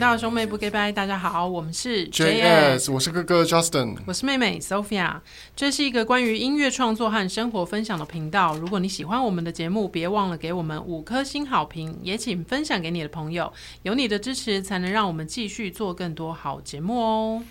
到兄妹不给拜，大家好，我们是 JS，我是哥哥 Justin，我是妹妹 Sophia。这是一个关于音乐创作和生活分享的频道。如果你喜欢我们的节目，别忘了给我们五颗星好评，也请分享给你的朋友。有你的支持，才能让我们继续做更多好节目哦。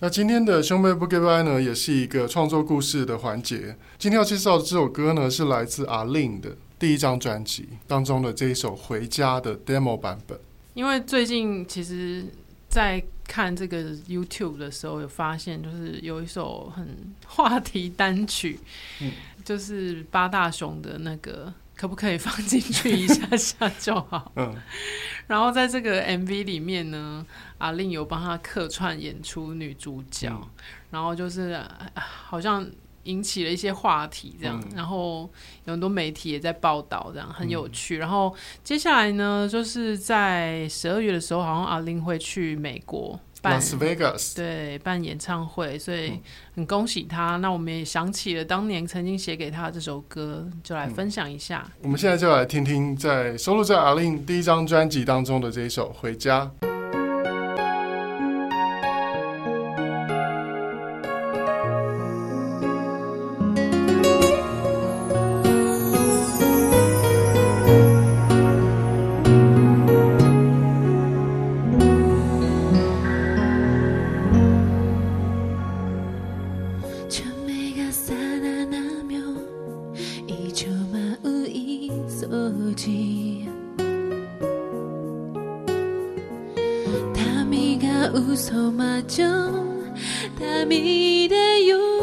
那今天的兄妹不给拜呢，也是一个创作故事的环节。今天要介绍的这首歌呢，是来自阿 Lin 的第一张专辑当中的这一首《回家》的 demo 版本。因为最近其实，在看这个 YouTube 的时候，有发现就是有一首很话题单曲，嗯，就是八大熊的那个，可不可以放进去一下下就好？嗯，然后在这个 MV 里面呢，A-Lin 有帮他客串演出女主角，嗯、然后就是好像。引起了一些话题，这样，嗯、然后有很多媒体也在报道，这样很有趣。嗯、然后接下来呢，就是在十二月的时候，好像 A-Lin 会去美国办 Las Vegas，对，办演唱会，所以很恭喜他。嗯、那我们也想起了当年曾经写给他的这首歌，就来分享一下。我们现在就来听听在收录在 A-Lin 第一张专辑当中的这一首《回家》。字民が嘘魔女。民でよ。う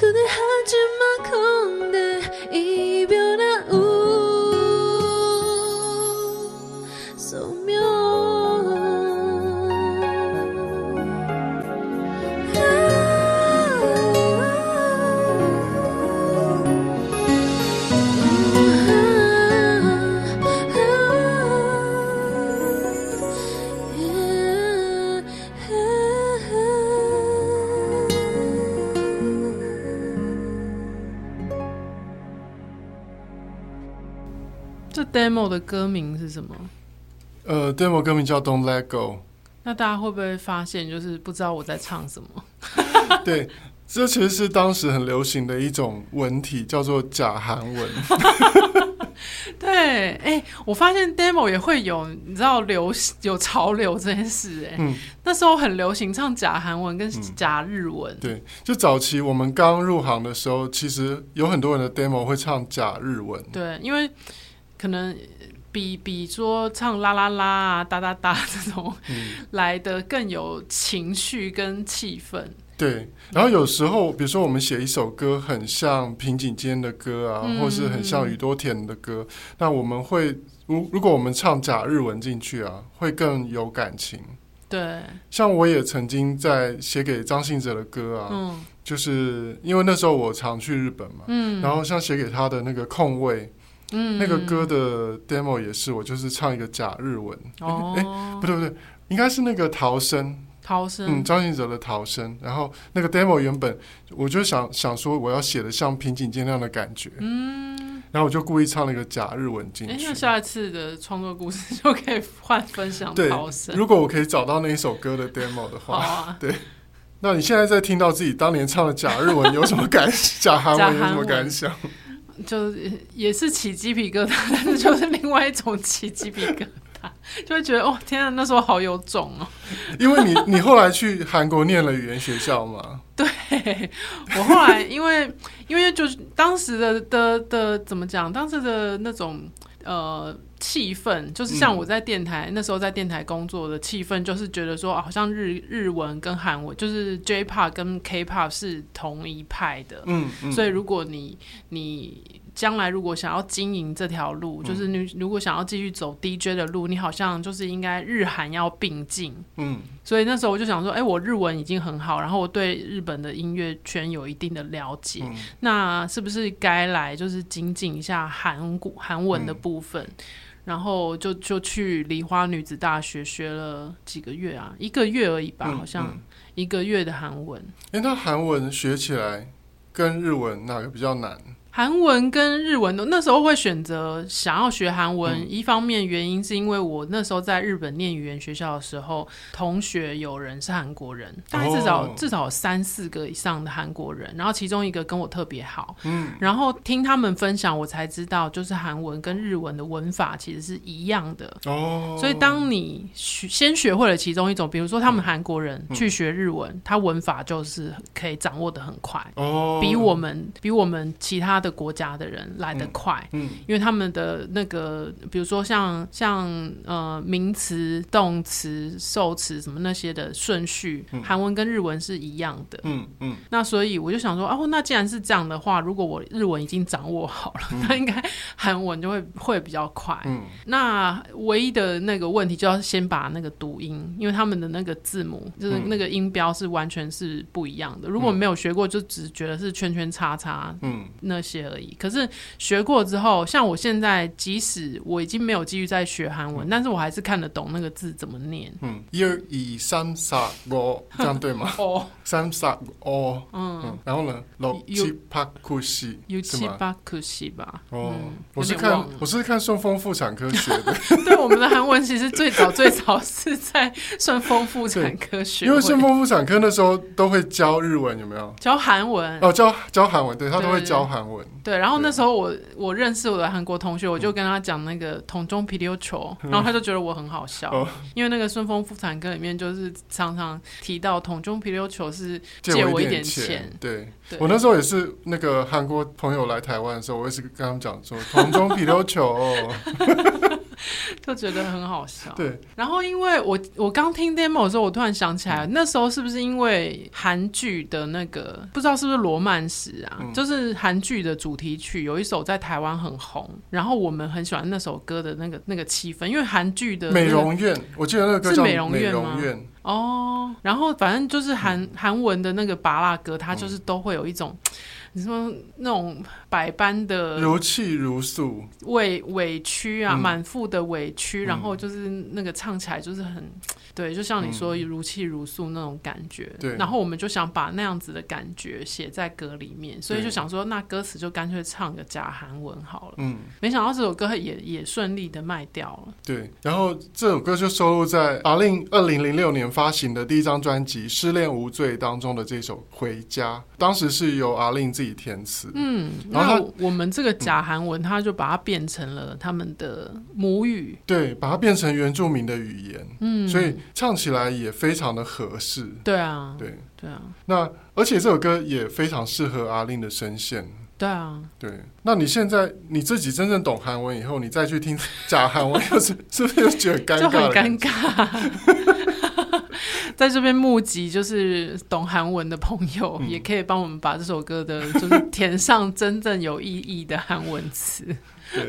could have demo 的歌名是什么？呃，demo 歌名叫 Don't Let Go。那大家会不会发现，就是不知道我在唱什么？对，这其实是当时很流行的一种文体，叫做假韩文。对，哎、欸，我发现 demo 也会有，你知道流有潮流这件事，哎、嗯，那时候很流行唱假韩文跟假日文。嗯、对，就早期我们刚入行的时候，其实有很多人的 demo 会唱假日文。对，因为可能。比比说唱啦啦啦啊哒哒哒这种，来的更有情绪跟气氛。对，然后有时候，比如说我们写一首歌，很像平井坚的歌啊，嗯、或是很像宇多田的歌，嗯、那我们会如如果我们唱假日文进去啊，会更有感情。对，像我也曾经在写给张信哲的歌啊，嗯、就是因为那时候我常去日本嘛，嗯，然后像写给他的那个空位。嗯，那个歌的 demo 也是，我就是唱一个假日文。哦，哎，不对不对，应该是那个逃生。逃生。嗯，张信哲的逃生。然后那个 demo 原本我就想想说，我要写的像平井坚那样的感觉。嗯。然后我就故意唱了一个假日文进去。哎，那下一次的创作故事就可以换分享逃生。如果我可以找到那一首歌的 demo 的话，啊、对。那你现在在听到自己当年唱的假日文有什么感？假韩文有什么感想？就也是起鸡皮疙瘩，但是就是另外一种起鸡皮疙瘩，就会觉得哦，天啊，那时候好有种哦。因为你你后来去韩国念了语言学校嘛？对，我后来因为因为就是当时的的的怎么讲，当时的那种呃气氛，就是像我在电台、嗯、那时候在电台工作的气氛，就是觉得说好像日日文跟韩文，就是 J-Pop 跟 K-Pop 是同一派的。嗯，嗯，所以如果你你。将来如果想要经营这条路，嗯、就是你如果想要继续走 DJ 的路，你好像就是应该日韩要并进。嗯，所以那时候我就想说，哎、欸，我日文已经很好，然后我对日本的音乐圈有一定的了解，嗯、那是不是该来就是精进一下韩国韩文的部分？嗯、然后就就去梨花女子大学学了几个月啊，一个月而已吧，嗯、好像一个月的韩文。哎、欸，那韩文学起来跟日文哪个比较难？韩文跟日文都那时候会选择想要学韩文，嗯、一方面原因是因为我那时候在日本念语言学校的时候，同学有人是韩国人，大概至少、哦、至少有三四个以上的韩国人，然后其中一个跟我特别好，嗯，然后听他们分享，我才知道就是韩文跟日文的文法其实是一样的。哦，所以当你学先学会了其中一种，比如说他们韩国人去学日文，嗯、他文法就是可以掌握的很快哦，比我们比我们其他。的国家的人来得快，嗯，嗯，因为他们的那个，比如说像像呃名词、动词、受词什么那些的顺序，韩、嗯、文跟日文是一样的，嗯嗯。嗯，那所以我就想说，哦，那既然是这样的话，如果我日文已经掌握好了，嗯、那应该韩文就会会比较快。嗯，那唯一的那个问题就要先把那个读音，因为他们的那个字母就是那个音标是完全是不一样的。如果没有学过，就只觉得是圈圈叉叉，嗯，那。些而已，可是学过之后，像我现在，即使我已经没有继续在学韩文，嗯、但是我还是看得懂那个字怎么念。嗯，一二一三四五，这样对吗？哦，三四五，嗯，然后呢，六七八九十，六七八九十吧。哦，我是看我是看顺丰妇产科学的。对，我们的韩文其实最早最早是在顺丰妇产科学，因为顺丰妇产科那时候都会教日文，有没有？教韩文哦，教教韩文，对，他都会教韩文。对，然后那时候我我认识我的韩国同学，我就跟他讲那个“桶中皮溜球”，然后他就觉得我很好笑，因为那个顺丰妇产科里面就是常常提到“桶中皮溜球”是借我一点钱。对，我那时候也是那个韩国朋友来台湾的时候，我也是跟他们讲说“桶中皮溜球”。就觉得很好笑。对，然后因为我我刚听 demo 的时候，我突然想起来，那时候是不是因为韩剧的那个不知道是不是罗曼史啊？嗯、就是韩剧的主题曲有一首在台湾很红，然后我们很喜欢那首歌的那个那个气氛，因为韩剧的、那个、美容院，我记得那个歌叫美容院吗？哦，然后反正就是韩韩、嗯、文的那个芭乐歌，它就是都会有一种。你说那种百般的如泣如诉，委委屈啊，满、嗯、腹的委屈，然后就是那个唱起来就是很。对，就像你说如泣如诉那种感觉，对、嗯。然后我们就想把那样子的感觉写在歌里面，所以就想说，那歌词就干脆唱个假韩文好了。嗯。没想到这首歌也也顺利的卖掉了。对。然后这首歌就收录在 A-Lin 二零零六年发行的第一张专辑《失恋无罪》当中的这首《回家》，当时是由 A-Lin 自己填词。嗯。然后我们这个假韩文，他就把它变成了他们的母语。对，把它变成原住民的语言。嗯。所以。唱起来也非常的合适，对啊，对对啊。那而且这首歌也非常适合 A-Lin 的声线，对啊，对。那你现在你自己真正懂韩文以后，你再去听假韩文，又 是是不是又觉得尴尬？就很尴尬。在这边募集就是懂韩文的朋友，嗯，也可以帮我们把这首歌的，就是填上真正有意义的韩文词。对，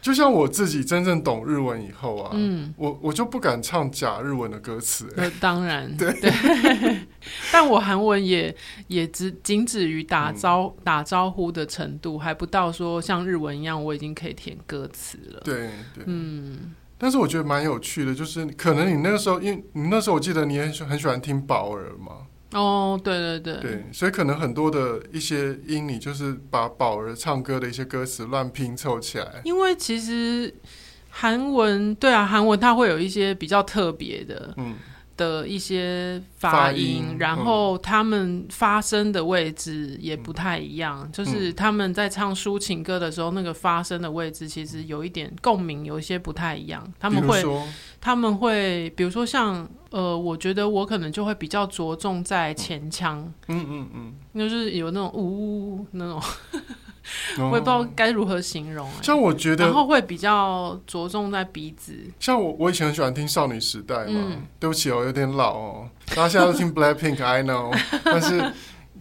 就像我自己真正懂日文以后啊，嗯，我我就不敢唱假日文的歌词。那当然，对，对 但我韩文也也只仅止于打招、嗯、打招呼的程度，还不到说像日文一样，我已经可以填歌词了。对对，嗯。但是我觉得蛮有趣的，就是可能你那个时候，因为你那时候我记得你也很喜很喜欢听宝儿嘛。哦，对对对，对，所以可能很多的一些音，你就是把宝儿唱歌的一些歌词乱拼凑起来。因为其实韩文，对啊，韩文它会有一些比较特别的，嗯。的一些发音，发音，然后他们发声的位置也不太一样，嗯，就是他们在唱抒情歌的时候，那个发声的位置其实有一点共鸣，有一些不太一样。他们会，他们会，比如说像呃，我觉得我可能就会比较着重在前腔，嗯嗯嗯，就是有那种呜那种。我也不知道该如何形容，像我觉得，然后会比较着重在鼻子。像我，我以前很喜欢听少女时代嘛。嗯、对不起哦，有点老哦。大家现在都听 Blackpink，I know。但是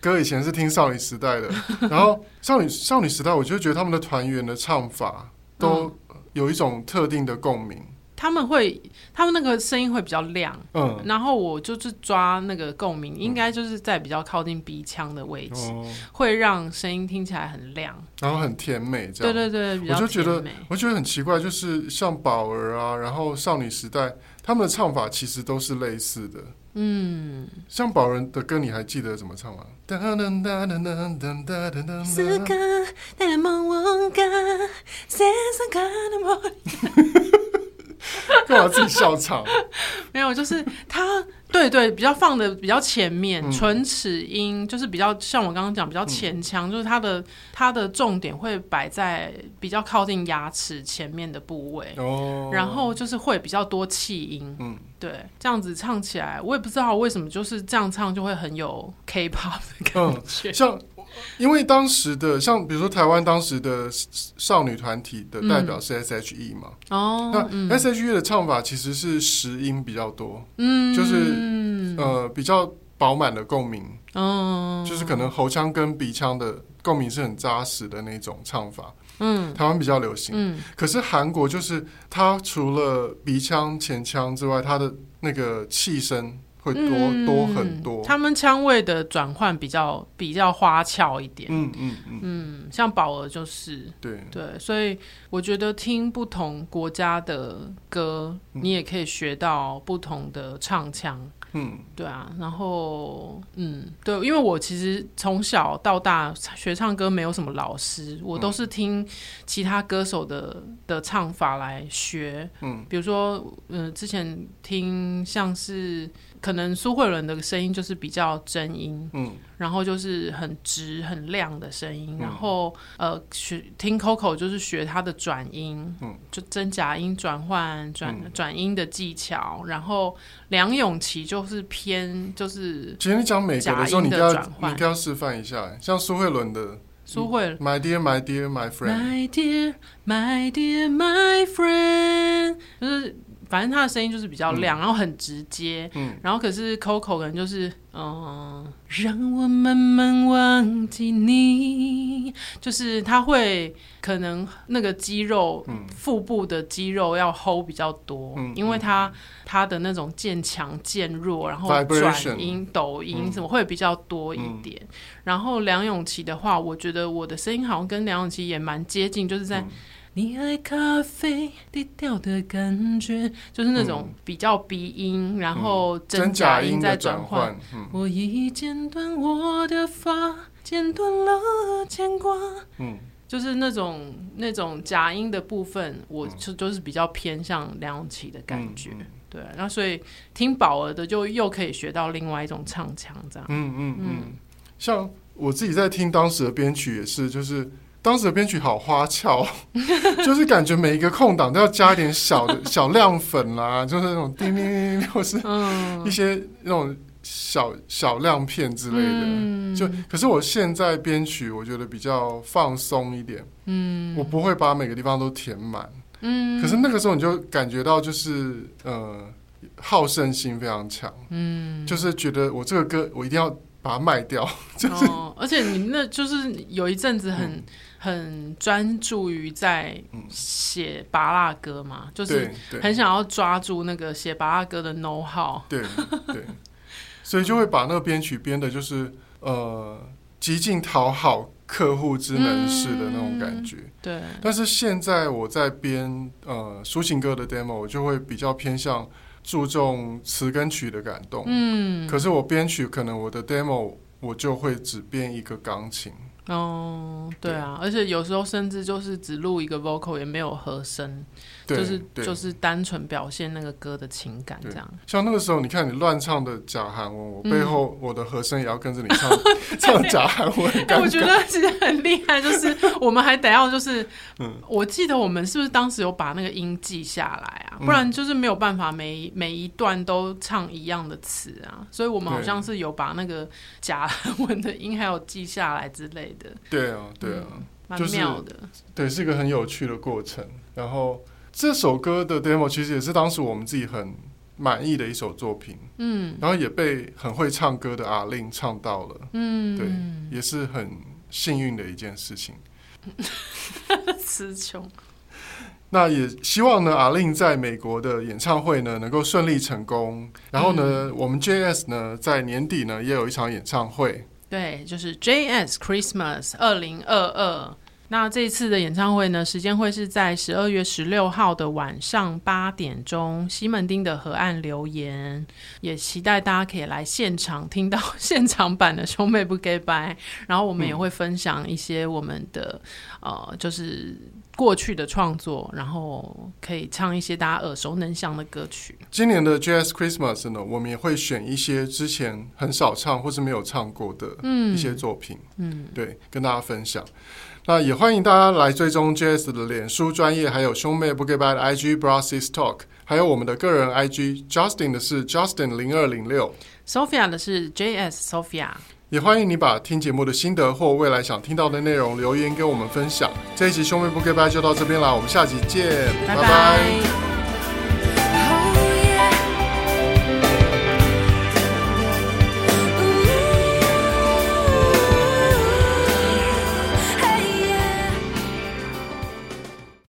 哥以前是听少女时代的。然后少女少女时代，我就觉得他们的团员的唱法都有一种特定的共鸣。他们会，他们那个声音会比较亮，嗯，然后我就是抓那个共鸣，应该就是在比较靠近鼻腔的位置，嗯，会让声音听起来很亮，然后很甜美，这样。对对对，比较。我就觉得，我觉得很奇怪，就是像宝儿啊，然后少女时代，他们的唱法其实都是类似的，嗯，像宝儿的歌，你还记得怎么唱吗？干嘛自己笑场？没有，就是他，对对，比较放的比较前面，唇齿音就是比较像我刚刚讲比较前腔，嗯，就是他的他的重点会摆在比较靠近牙齿前面的部位，哦，然后就是会比较多气音，嗯，对，这样子唱起来，我也不知道为什么，就是这样唱就会很有 K-pop 的感觉，嗯，像。因为当时的像比如说台湾当时的少女团体的代表是 S.H.E 嘛，哦、嗯，那 S.H.E 的唱法其实是实音比较多，嗯，就是。呃比较饱满的共鸣，哦，就是可能喉腔跟鼻腔的共鸣是很扎实的那种唱法，嗯，台湾比较流行，嗯，可是韩国就是它除了鼻腔前腔之外，它的那个气声。会多、嗯、多很多，他们腔位的转换比较比较花俏一点，嗯嗯嗯，嗯，像宝儿就是，对。对，所以我觉得听不同国家的歌，嗯、你也可以学到不同的唱腔。嗯，对啊，然后嗯，对，因为我其实从小到大学唱歌没有什么老师，我都是听其他歌手的的唱法来学。嗯，比如说，嗯、呃，之前听像是可能苏慧伦的声音就是比较真音，嗯，然后就是很直很亮的声音，嗯、然后呃学听 Coco 就是学他的转音，嗯，就真假音转换转转音的技巧，然后梁咏琪就。是偏就是，其实你讲每个的时候，你都要你都要示范一下，像苏慧伦的苏慧，My dear, my dear, my friend，My dear, my dear, my friend，就是反正他的声音就是比较亮，嗯、然后很直接。嗯，然后可是 Coco 可能就是，嗯、呃，让我慢慢忘记你，就是他会可能那个肌肉，嗯、腹部的肌肉要 hold 比较多，嗯、因为他他的那种渐强渐弱，然后转音、抖音什么会比较多一点。嗯、然后梁咏琪的话，我觉得我的声音好像跟梁咏琪也蛮接近，就是在。嗯你爱咖啡低调的感觉，就是那种比较鼻音，嗯、然后真假音在转换。嗯、我已剪断我的发，剪断了牵挂。嗯，就是那种那种假音的部分，我就就是比较偏向梁咏琪的感觉。嗯嗯、对，然后所以听宝儿的，就又可以学到另外一种唱腔，这样。嗯嗯嗯，像我自己在听当时的编曲也是，就是。当时的编曲好花俏，就是感觉每一个空档都要加一点小的 小亮粉啦，就是那种叮叮叮叮，或是一些那种小小亮片之类的。嗯、就可是我现在编曲，我觉得比较放松一点。嗯，我不会把每个地方都填满。嗯，可是那个时候你就感觉到就是呃好胜心非常强。嗯，就是觉得我这个歌我一定要把它卖掉。就是、哦，而且你那就是有一阵子很。嗯很专注于在写巴拉歌嘛，嗯、就是很想要抓住那个写巴拉歌的 know how。对对，所以就会把那个编曲编的，就是呃极尽讨好客户之能事的那种感觉。嗯、对。但是现在我在编呃抒情歌的 demo，我就会比较偏向注重词跟曲的感动。嗯。可是我编曲可能我的 demo 我就会只编一个钢琴。哦，对啊，对，而且有时候甚至就是只录一个 vocal，也没有和声。对就是就是单纯表现那个歌的情感这样，像那个时候，你看你乱唱的假韩文，我背后我的和声也要跟着你唱 唱假韩文。我觉得其实很厉害，就是我们还得要就是，我记得我们是不是当时有把那个音记下来啊？不然就是没有办法每每一段都唱一样的词啊。所以我们好像是有把那个假韩文的音还有记下来之类的。对啊，对啊，蛮妙的。对，是一个很有趣的过程。然后。这首歌的 demo 其实也是当时我们自己很满意的一首作品，嗯，然后也被很会唱歌的 A-Lin 唱到了，嗯，对，也是很幸运的一件事情。词穷。那也希望呢，A-Lin 在美国的演唱会呢能够顺利成功。然后呢，嗯、我们 JS 呢在年底呢也有一场演唱会，对，就是 JS Christmas 二零二二。那这一次的演唱会呢，时间会是在十二月十六号的晚上八点钟，西门町的河岸留言，也期待大家可以来现场听到现场版的兄妹不给拜，然后我们也会分享一些我们的、呃，就是过去的创作，然后可以唱一些大家耳熟能详的歌曲。今年的 Jazz Christmas 呢，我们也会选一些之前很少唱或是没有唱过的一些作品，嗯，嗯对，跟大家分享。那也欢迎大家来追踪 JS 的脸书专业，还有兄妹不给掰的 IG Bra Sis Talk，还有我们的个人 IG Justin 的是 Justin 零二零六，Sophia 的是 JS Sophia。也欢迎你把听节目的心得或未来想听到的内容留言给我们分享。这一集兄妹不给拜就到这边啦，我们下集见，拜拜。拜拜。